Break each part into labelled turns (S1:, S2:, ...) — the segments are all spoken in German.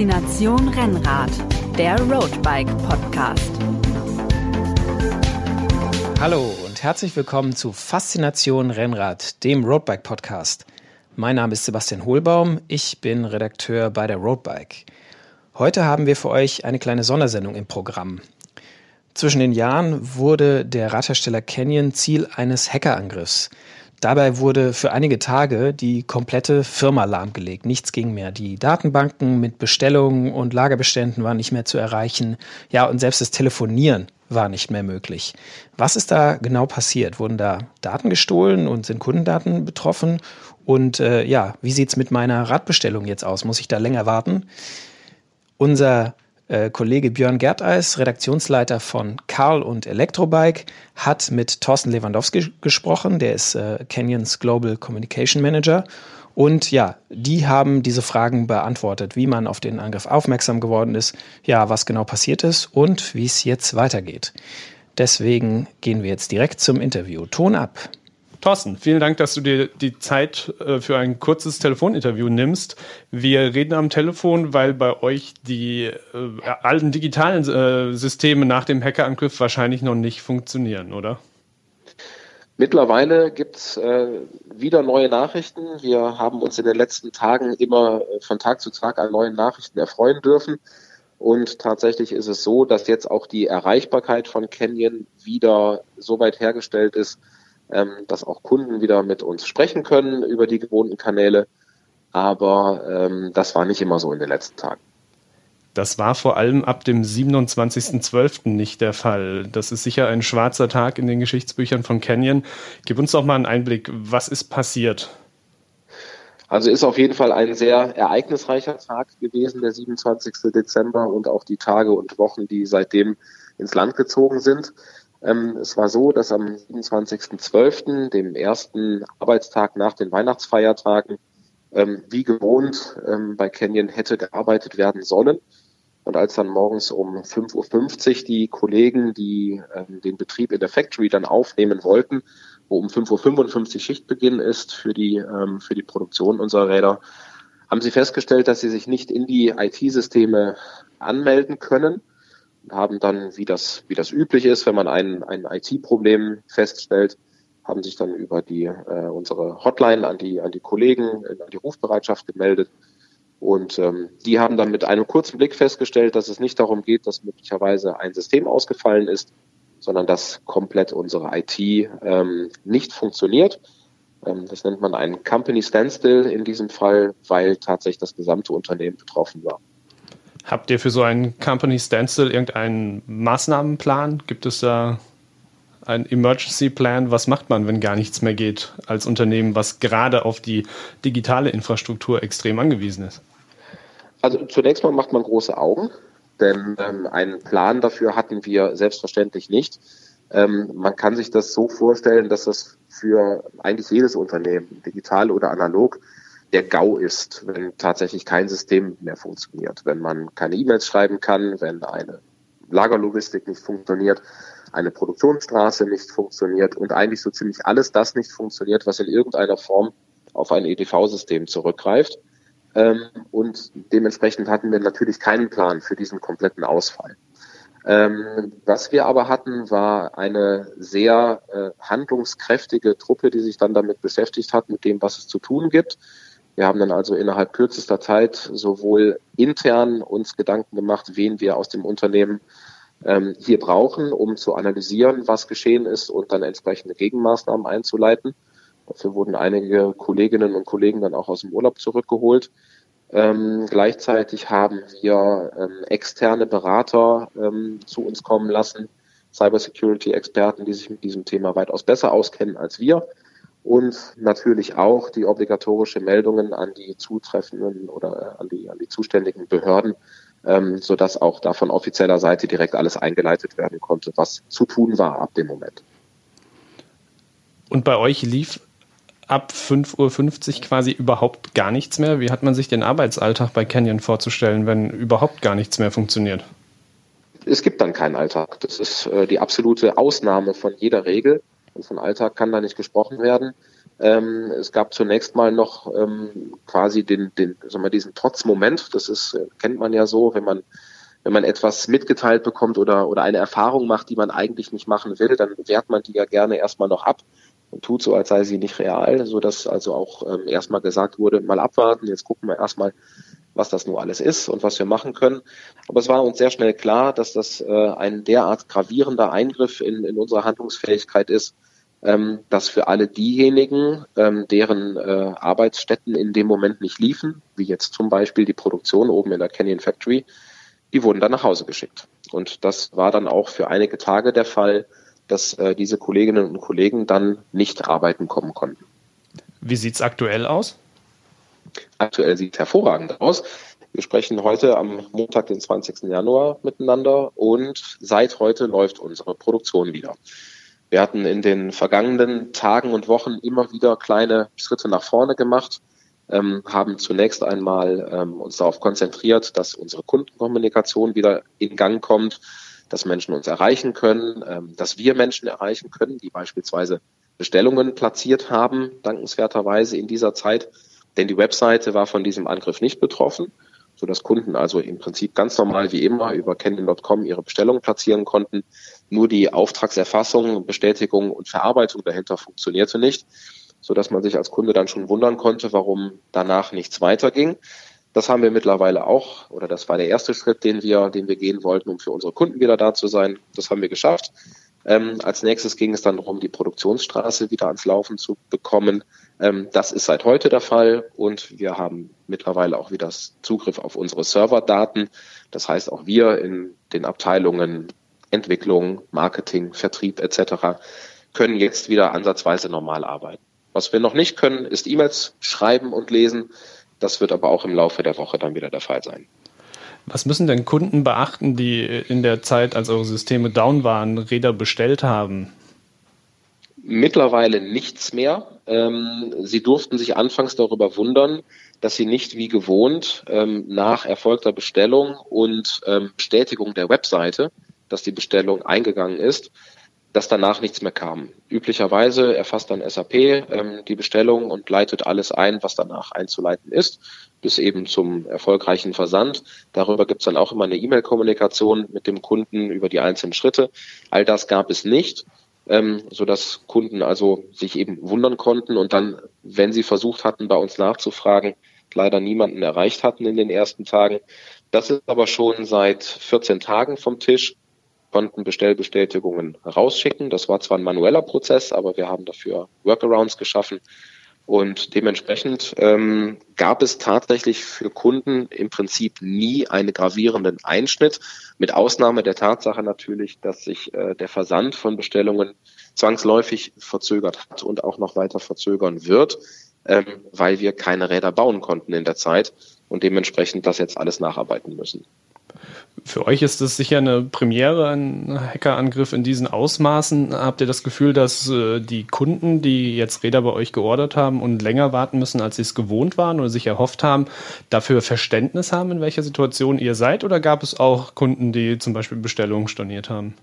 S1: Faszination Rennrad, der Roadbike Podcast.
S2: Hallo und herzlich willkommen zu Faszination Rennrad, dem Roadbike Podcast. Mein Name ist Sebastian Hohlbaum, ich bin Redakteur bei der Roadbike. Heute haben wir für euch eine kleine Sondersendung im Programm. Zwischen den Jahren wurde der Radhersteller Canyon Ziel eines Hackerangriffs. Dabei wurde für einige Tage die komplette Firma lahmgelegt. Nichts ging mehr. Die Datenbanken mit Bestellungen und Lagerbeständen waren nicht mehr zu erreichen. Ja, und selbst das Telefonieren war nicht mehr möglich. Was ist da genau passiert? Wurden da Daten gestohlen und sind Kundendaten betroffen? Und äh, ja, wie sieht's mit meiner Radbestellung jetzt aus? Muss ich da länger warten? Unser äh, Kollege Björn Gerteis, Redaktionsleiter von Karl und Electrobike, hat mit Thorsten Lewandowski gesprochen. Der ist äh, Canyons Global Communication Manager. Und ja, die haben diese Fragen beantwortet, wie man auf den Angriff aufmerksam geworden ist, ja, was genau passiert ist und wie es jetzt weitergeht. Deswegen gehen wir jetzt direkt zum Interview. Ton ab.
S3: Thorsten, vielen Dank, dass du dir die Zeit äh, für ein kurzes Telefoninterview nimmst. Wir reden am Telefon, weil bei euch die äh, alten digitalen äh, Systeme nach dem Hackerangriff wahrscheinlich noch nicht funktionieren, oder?
S4: Mittlerweile gibt es äh, wieder neue Nachrichten. Wir haben uns in den letzten Tagen immer äh, von Tag zu Tag an neuen Nachrichten erfreuen dürfen. Und tatsächlich ist es so, dass jetzt auch die Erreichbarkeit von Canyon wieder so weit hergestellt ist, ähm, dass auch Kunden wieder mit uns sprechen können über die gewohnten Kanäle. Aber ähm, das war nicht immer so in den letzten Tagen.
S3: Das war vor allem ab dem 27.12. nicht der Fall. Das ist sicher ein schwarzer Tag in den Geschichtsbüchern von Canyon. Gib uns doch mal einen Einblick. Was ist passiert?
S4: Also ist auf jeden Fall ein sehr ereignisreicher Tag gewesen, der 27. Dezember und auch die Tage und Wochen, die seitdem ins Land gezogen sind. Ähm, es war so, dass am 27.12., dem ersten Arbeitstag nach den Weihnachtsfeiertagen, ähm, wie gewohnt ähm, bei Canyon hätte gearbeitet werden sollen. Und als dann morgens um 5.50 Uhr die Kollegen, die ähm, den Betrieb in der Factory dann aufnehmen wollten, wo um 5.55 Uhr Schichtbeginn ist für die, ähm, für die Produktion unserer Räder, haben sie festgestellt, dass sie sich nicht in die IT-Systeme anmelden können haben dann, wie das, wie das üblich ist, wenn man ein, ein IT-Problem feststellt, haben sich dann über die, äh, unsere Hotline an die, an die Kollegen, äh, an die Rufbereitschaft gemeldet. Und ähm, die haben dann mit einem kurzen Blick festgestellt, dass es nicht darum geht, dass möglicherweise ein System ausgefallen ist, sondern dass komplett unsere IT ähm, nicht funktioniert. Ähm, das nennt man einen Company Standstill in diesem Fall, weil tatsächlich das gesamte Unternehmen betroffen war.
S3: Habt ihr für so einen Company Standstill irgendeinen Maßnahmenplan? Gibt es da einen Emergency Plan? Was macht man, wenn gar nichts mehr geht als Unternehmen, was gerade auf die digitale Infrastruktur extrem angewiesen ist?
S4: Also zunächst mal macht man große Augen, denn ähm, einen Plan dafür hatten wir selbstverständlich nicht. Ähm, man kann sich das so vorstellen, dass das für eigentlich jedes Unternehmen, digital oder analog, der GAU ist, wenn tatsächlich kein System mehr funktioniert, wenn man keine E-Mails schreiben kann, wenn eine Lagerlogistik nicht funktioniert, eine Produktionsstraße nicht funktioniert und eigentlich so ziemlich alles das nicht funktioniert, was in irgendeiner Form auf ein EDV-System zurückgreift. Ähm, und dementsprechend hatten wir natürlich keinen Plan für diesen kompletten Ausfall. Ähm, was wir aber hatten, war eine sehr äh, handlungskräftige Truppe, die sich dann damit beschäftigt hat, mit dem, was es zu tun gibt. Wir haben dann also innerhalb kürzester Zeit sowohl intern uns Gedanken gemacht, wen wir aus dem Unternehmen ähm, hier brauchen, um zu analysieren, was geschehen ist und dann entsprechende Gegenmaßnahmen einzuleiten. Dafür wurden einige Kolleginnen und Kollegen dann auch aus dem Urlaub zurückgeholt. Ähm, gleichzeitig haben wir ähm, externe Berater ähm, zu uns kommen lassen, Cybersecurity-Experten, die sich mit diesem Thema weitaus besser auskennen als wir und natürlich auch die obligatorische Meldungen an die zutreffenden oder äh, an die, an die zuständigen Behörden, ähm, sodass auch da von offizieller Seite direkt alles eingeleitet werden konnte, was zu tun war ab dem Moment.
S3: Und bei euch lief ab 5.50 Uhr quasi überhaupt gar nichts mehr. Wie hat man sich den Arbeitsalltag bei Canyon vorzustellen, wenn überhaupt gar nichts mehr funktioniert?
S4: Es gibt dann keinen Alltag. Das ist äh, die absolute Ausnahme von jeder Regel. Und von Alltag kann da nicht gesprochen werden. Ähm, es gab zunächst mal noch ähm, quasi den, den, sagen wir, diesen Trotzmoment. Das ist, äh, kennt man ja so, wenn man wenn man etwas mitgeteilt bekommt oder, oder eine Erfahrung macht, die man eigentlich nicht machen will, dann wehrt man die ja gerne erstmal noch ab und tut so, als sei sie nicht real, so dass also auch ähm, erstmal gesagt wurde, mal abwarten, jetzt gucken wir erstmal, was das nur alles ist und was wir machen können. Aber es war uns sehr schnell klar, dass das äh, ein derart gravierender Eingriff in, in unsere Handlungsfähigkeit ist, ähm, dass für alle diejenigen, ähm, deren äh, Arbeitsstätten in dem Moment nicht liefen, wie jetzt zum Beispiel die Produktion oben in der Canyon Factory, die wurden dann nach Hause geschickt. Und das war dann auch für einige Tage der Fall, dass äh, diese Kolleginnen und Kollegen dann nicht arbeiten kommen konnten.
S3: Wie sieht es aktuell aus?
S4: Aktuell sieht es hervorragend aus. Wir sprechen heute am Montag, den 20. Januar miteinander und seit heute läuft unsere Produktion wieder. Wir hatten in den vergangenen Tagen und Wochen immer wieder kleine Schritte nach vorne gemacht, ähm, haben zunächst einmal ähm, uns darauf konzentriert, dass unsere Kundenkommunikation wieder in Gang kommt, dass Menschen uns erreichen können, ähm, dass wir Menschen erreichen können, die beispielsweise Bestellungen platziert haben, dankenswerterweise in dieser Zeit. Denn die Webseite war von diesem Angriff nicht betroffen, sodass Kunden also im Prinzip ganz normal wie immer über Canyon.com ihre Bestellungen platzieren konnten. Nur die Auftragserfassung, Bestätigung und Verarbeitung dahinter funktionierte nicht so dass man sich als Kunde dann schon wundern konnte, warum danach nichts weiterging. Das haben wir mittlerweile auch, oder das war der erste Schritt, den wir, den wir gehen wollten, um für unsere Kunden wieder da zu sein. Das haben wir geschafft. Ähm, als nächstes ging es dann darum, die Produktionsstraße wieder ans Laufen zu bekommen. Ähm, das ist seit heute der Fall und wir haben mittlerweile auch wieder Zugriff auf unsere Serverdaten. Das heißt, auch wir in den Abteilungen Entwicklung, Marketing, Vertrieb etc. können jetzt wieder ansatzweise normal arbeiten. Was wir noch nicht können, ist E-Mails schreiben und lesen. Das wird aber auch im Laufe der Woche dann wieder der Fall sein.
S3: Was müssen denn Kunden beachten, die in der Zeit, als eure Systeme down waren, Räder bestellt haben?
S4: Mittlerweile nichts mehr. Ähm, sie durften sich anfangs darüber wundern, dass sie nicht wie gewohnt ähm, nach erfolgter Bestellung und ähm, Bestätigung der Webseite, dass die Bestellung eingegangen ist, dass danach nichts mehr kam. Üblicherweise erfasst dann SAP ähm, die Bestellung und leitet alles ein, was danach einzuleiten ist, bis eben zum erfolgreichen Versand. Darüber gibt es dann auch immer eine E-Mail-Kommunikation mit dem Kunden über die einzelnen Schritte. All das gab es nicht, ähm, sodass Kunden also sich eben wundern konnten und dann, wenn sie versucht hatten, bei uns nachzufragen, leider niemanden erreicht hatten in den ersten Tagen. Das ist aber schon seit 14 Tagen vom Tisch konnten Bestellbestätigungen rausschicken. Das war zwar ein manueller Prozess, aber wir haben dafür Workarounds geschaffen. Und dementsprechend ähm, gab es tatsächlich für Kunden im Prinzip nie einen gravierenden Einschnitt, mit Ausnahme der Tatsache natürlich, dass sich äh, der Versand von Bestellungen zwangsläufig verzögert hat und auch noch weiter verzögern wird, ähm, weil wir keine Räder bauen konnten in der Zeit und dementsprechend das jetzt alles nacharbeiten müssen.
S3: Für euch ist das sicher eine Premiere, ein Hackerangriff in diesen Ausmaßen. Habt ihr das Gefühl, dass äh, die Kunden, die jetzt Räder bei euch geordert haben und länger warten müssen, als sie es gewohnt waren oder sich erhofft haben, dafür Verständnis haben, in welcher Situation ihr seid? Oder gab es auch Kunden, die zum Beispiel Bestellungen storniert haben?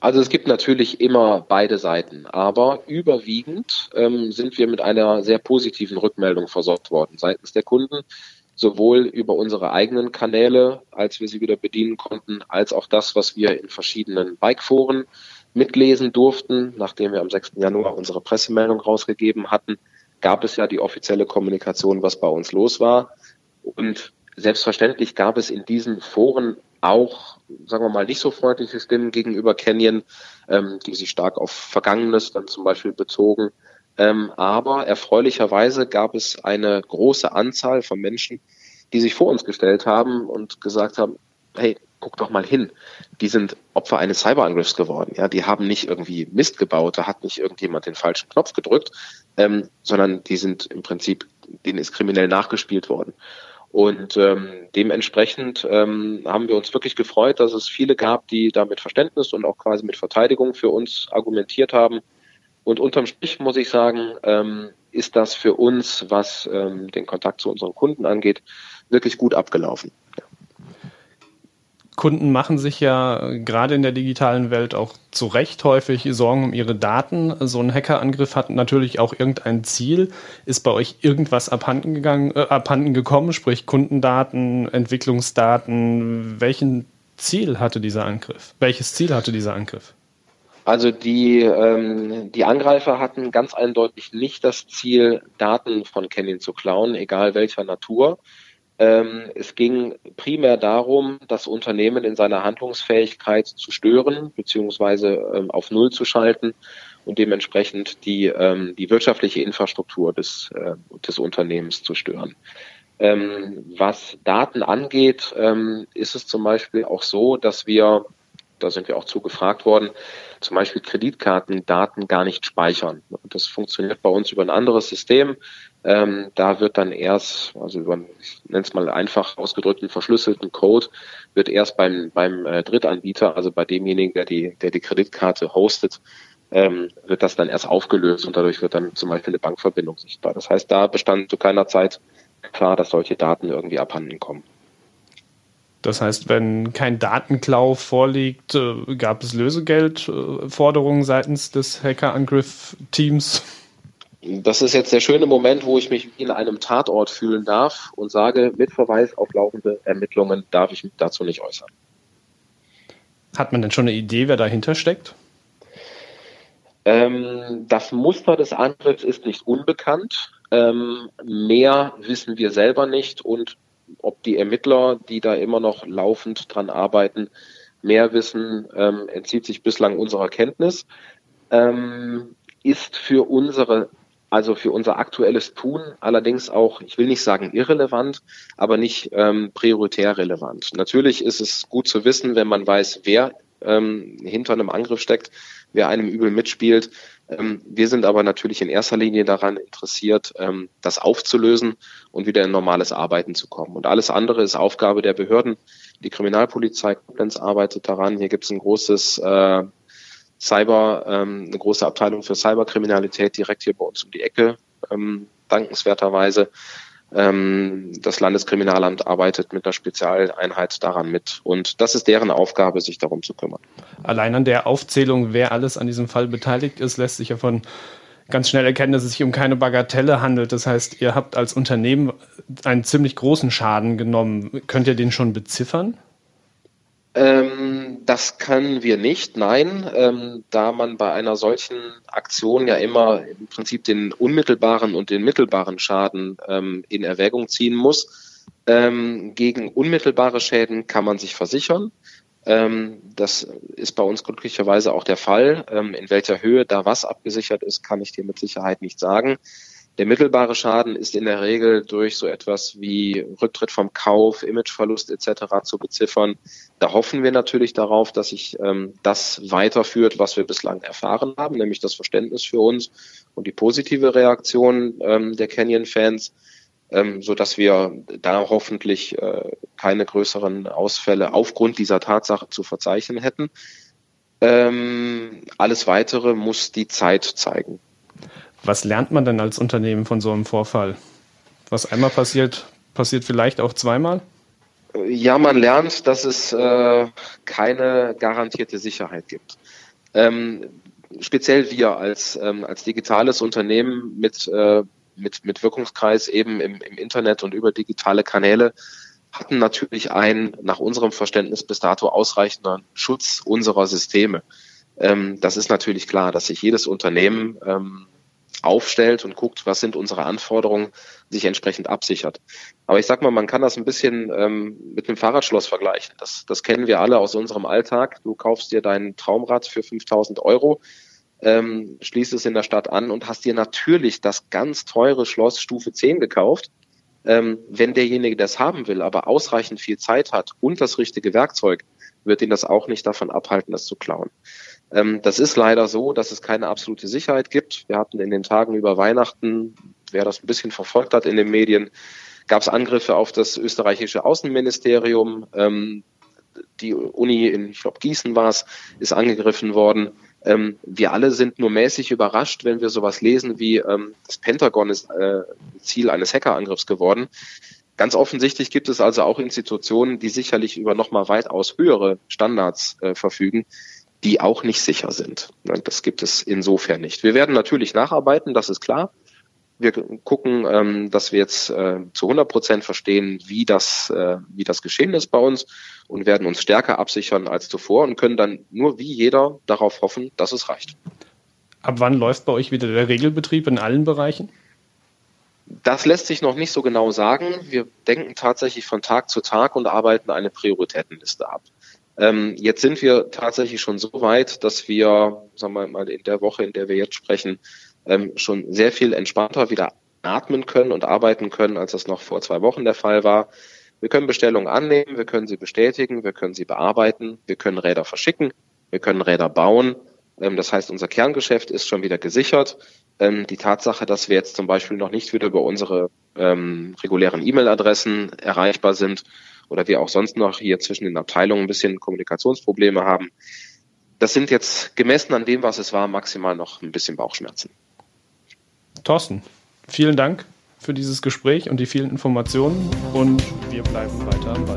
S4: Also es gibt natürlich immer beide Seiten, aber überwiegend ähm, sind wir mit einer sehr positiven Rückmeldung versorgt worden seitens der Kunden sowohl über unsere eigenen Kanäle, als wir sie wieder bedienen konnten, als auch das, was wir in verschiedenen Bikeforen mitlesen durften. Nachdem wir am 6. Januar unsere Pressemeldung rausgegeben hatten, gab es ja die offizielle Kommunikation, was bei uns los war. Und selbstverständlich gab es in diesen Foren auch, sagen wir mal, nicht so freundliche Stimmen gegenüber Canyon, ähm, die sich stark auf Vergangenes dann zum Beispiel bezogen. Ähm, aber erfreulicherweise gab es eine große Anzahl von Menschen, die sich vor uns gestellt haben und gesagt haben, hey, guck doch mal hin. Die sind Opfer eines Cyberangriffs geworden. Ja, die haben nicht irgendwie Mist gebaut, da hat nicht irgendjemand den falschen Knopf gedrückt, ähm, sondern die sind im Prinzip, denen ist kriminell nachgespielt worden. Und ähm, dementsprechend ähm, haben wir uns wirklich gefreut, dass es viele gab, die da mit Verständnis und auch quasi mit Verteidigung für uns argumentiert haben und unterm Strich muss ich sagen, ähm, ist das für uns, was ähm, den Kontakt zu unseren Kunden angeht, wirklich gut abgelaufen.
S3: Kunden machen sich ja gerade in der digitalen Welt auch zu Recht häufig Sorgen um ihre Daten. So ein Hackerangriff hat natürlich auch irgendein Ziel. Ist bei euch irgendwas abhanden, gegangen, äh, abhanden gekommen, sprich Kundendaten, Entwicklungsdaten? Welchen Ziel hatte dieser Angriff? Welches Ziel hatte dieser Angriff?
S4: Also die, ähm, die Angreifer hatten ganz eindeutig nicht das Ziel, Daten von Canyon zu klauen, egal welcher Natur. Ähm, es ging primär darum, das Unternehmen in seiner Handlungsfähigkeit zu stören, beziehungsweise ähm, auf Null zu schalten und dementsprechend die, ähm, die wirtschaftliche Infrastruktur des, äh, des Unternehmens zu stören. Ähm, was Daten angeht, ähm, ist es zum Beispiel auch so, dass wir, da sind wir auch zugefragt worden, zum Beispiel Kreditkartendaten gar nicht speichern. Das funktioniert bei uns über ein anderes System. Ähm, da wird dann erst, also über, ich nenne es mal einfach ausgedrückten verschlüsselten Code, wird erst beim, beim äh, Drittanbieter, also bei demjenigen, der die, der die Kreditkarte hostet, ähm, wird das dann erst aufgelöst und dadurch wird dann zum Beispiel eine Bankverbindung sichtbar. Das heißt, da bestand zu keiner Zeit klar, dass solche Daten irgendwie abhanden kommen.
S3: Das heißt, wenn kein Datenklau vorliegt, äh, gab es Lösegeldforderungen seitens des Hackerangriff-Teams?
S4: Das ist jetzt der schöne Moment, wo ich mich in einem Tatort fühlen darf und sage, mit Verweis auf laufende Ermittlungen darf ich mich dazu nicht äußern.
S3: Hat man denn schon eine Idee, wer dahinter steckt?
S4: Ähm, das Muster des Angriffs ist nicht unbekannt. Ähm, mehr wissen wir selber nicht und ob die Ermittler, die da immer noch laufend dran arbeiten, mehr wissen, ähm, entzieht sich bislang unserer Kenntnis. Ähm, ist für unsere also für unser aktuelles Tun allerdings auch, ich will nicht sagen irrelevant, aber nicht ähm, prioritär relevant. Natürlich ist es gut zu wissen, wenn man weiß, wer ähm, hinter einem Angriff steckt, wer einem übel mitspielt. Ähm, wir sind aber natürlich in erster Linie daran interessiert, ähm, das aufzulösen und wieder in normales Arbeiten zu kommen. Und alles andere ist Aufgabe der Behörden. Die Kriminalpolizei Koblenz arbeitet daran. Hier gibt es ein großes äh, Cyber, ähm, eine große Abteilung für Cyberkriminalität direkt hier bei uns um die Ecke, ähm, dankenswerterweise. Ähm, das Landeskriminalamt arbeitet mit einer Spezialeinheit daran mit. Und das ist deren Aufgabe, sich darum zu kümmern.
S3: Allein an der Aufzählung, wer alles an diesem Fall beteiligt ist, lässt sich ja von ganz schnell erkennen, dass es sich um keine Bagatelle handelt. Das heißt, ihr habt als Unternehmen einen ziemlich großen Schaden genommen. Könnt ihr den schon beziffern?
S4: Ähm, das können wir nicht, nein, ähm, da man bei einer solchen Aktion ja immer im Prinzip den unmittelbaren und den mittelbaren Schaden ähm, in Erwägung ziehen muss. Ähm, gegen unmittelbare Schäden kann man sich versichern. Ähm, das ist bei uns glücklicherweise auch der Fall. Ähm, in welcher Höhe da was abgesichert ist, kann ich dir mit Sicherheit nicht sagen. Der mittelbare Schaden ist in der Regel durch so etwas wie Rücktritt vom Kauf, Imageverlust etc. zu beziffern. Da hoffen wir natürlich darauf, dass sich ähm, das weiterführt, was wir bislang erfahren haben, nämlich das Verständnis für uns und die positive Reaktion ähm, der Canyon-Fans, ähm, so dass wir da hoffentlich äh, keine größeren Ausfälle aufgrund dieser Tatsache zu verzeichnen hätten. Ähm, alles Weitere muss die Zeit zeigen.
S3: Was lernt man denn als Unternehmen von so einem Vorfall? Was einmal passiert, passiert vielleicht auch zweimal?
S4: Ja, man lernt, dass es äh, keine garantierte Sicherheit gibt. Ähm, speziell wir als, ähm, als digitales Unternehmen mit, äh, mit, mit Wirkungskreis eben im, im Internet und über digitale Kanäle hatten natürlich einen nach unserem Verständnis bis dato ausreichenden Schutz unserer Systeme. Ähm, das ist natürlich klar, dass sich jedes Unternehmen ähm, aufstellt und guckt, was sind unsere Anforderungen, sich entsprechend absichert. Aber ich sag mal, man kann das ein bisschen ähm, mit einem Fahrradschloss vergleichen. Das, das kennen wir alle aus unserem Alltag. Du kaufst dir dein Traumrad für 5000 Euro, ähm, schließt es in der Stadt an und hast dir natürlich das ganz teure Schloss Stufe 10 gekauft. Ähm, wenn derjenige das haben will, aber ausreichend viel Zeit hat und das richtige Werkzeug, wird ihn das auch nicht davon abhalten, das zu klauen. Ähm, das ist leider so, dass es keine absolute Sicherheit gibt. Wir hatten in den Tagen über Weihnachten, wer das ein bisschen verfolgt hat in den Medien, gab es Angriffe auf das österreichische Außenministerium. Ähm, die Uni in, ich glaube, Gießen war es, ist angegriffen worden. Ähm, wir alle sind nur mäßig überrascht, wenn wir sowas lesen wie das Pentagon ist äh, Ziel eines Hackerangriffs geworden Ganz offensichtlich gibt es also auch Institutionen, die sicherlich über nochmal weitaus höhere Standards äh, verfügen, die auch nicht sicher sind. Das gibt es insofern nicht. Wir werden natürlich nacharbeiten, das ist klar. Wir gucken, ähm, dass wir jetzt äh, zu 100 Prozent verstehen, wie das, äh, wie das geschehen ist bei uns und werden uns stärker absichern als zuvor und können dann nur wie jeder darauf hoffen, dass es reicht.
S3: Ab wann läuft bei euch wieder der Regelbetrieb in allen Bereichen?
S4: Das lässt sich noch nicht so genau sagen. Wir denken tatsächlich von Tag zu Tag und arbeiten eine Prioritätenliste ab. Ähm, jetzt sind wir tatsächlich schon so weit, dass wir, sagen wir mal, in der Woche, in der wir jetzt sprechen, ähm, schon sehr viel entspannter wieder atmen können und arbeiten können, als das noch vor zwei Wochen der Fall war. Wir können Bestellungen annehmen, wir können sie bestätigen, wir können sie bearbeiten, wir können Räder verschicken, wir können Räder bauen. Ähm, das heißt, unser Kerngeschäft ist schon wieder gesichert. Ähm, die Tatsache, dass wir jetzt zum Beispiel noch nicht wieder über unsere ähm, regulären E-Mail-Adressen erreichbar sind, oder wir auch sonst noch hier zwischen den Abteilungen ein bisschen Kommunikationsprobleme haben. Das sind jetzt gemessen an dem, was es war, maximal noch ein bisschen Bauchschmerzen.
S3: Thorsten, vielen Dank für dieses Gespräch und die vielen Informationen und wir bleiben weiter am Ball.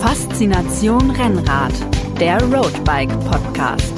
S1: Faszination Rennrad, der Roadbike Podcast.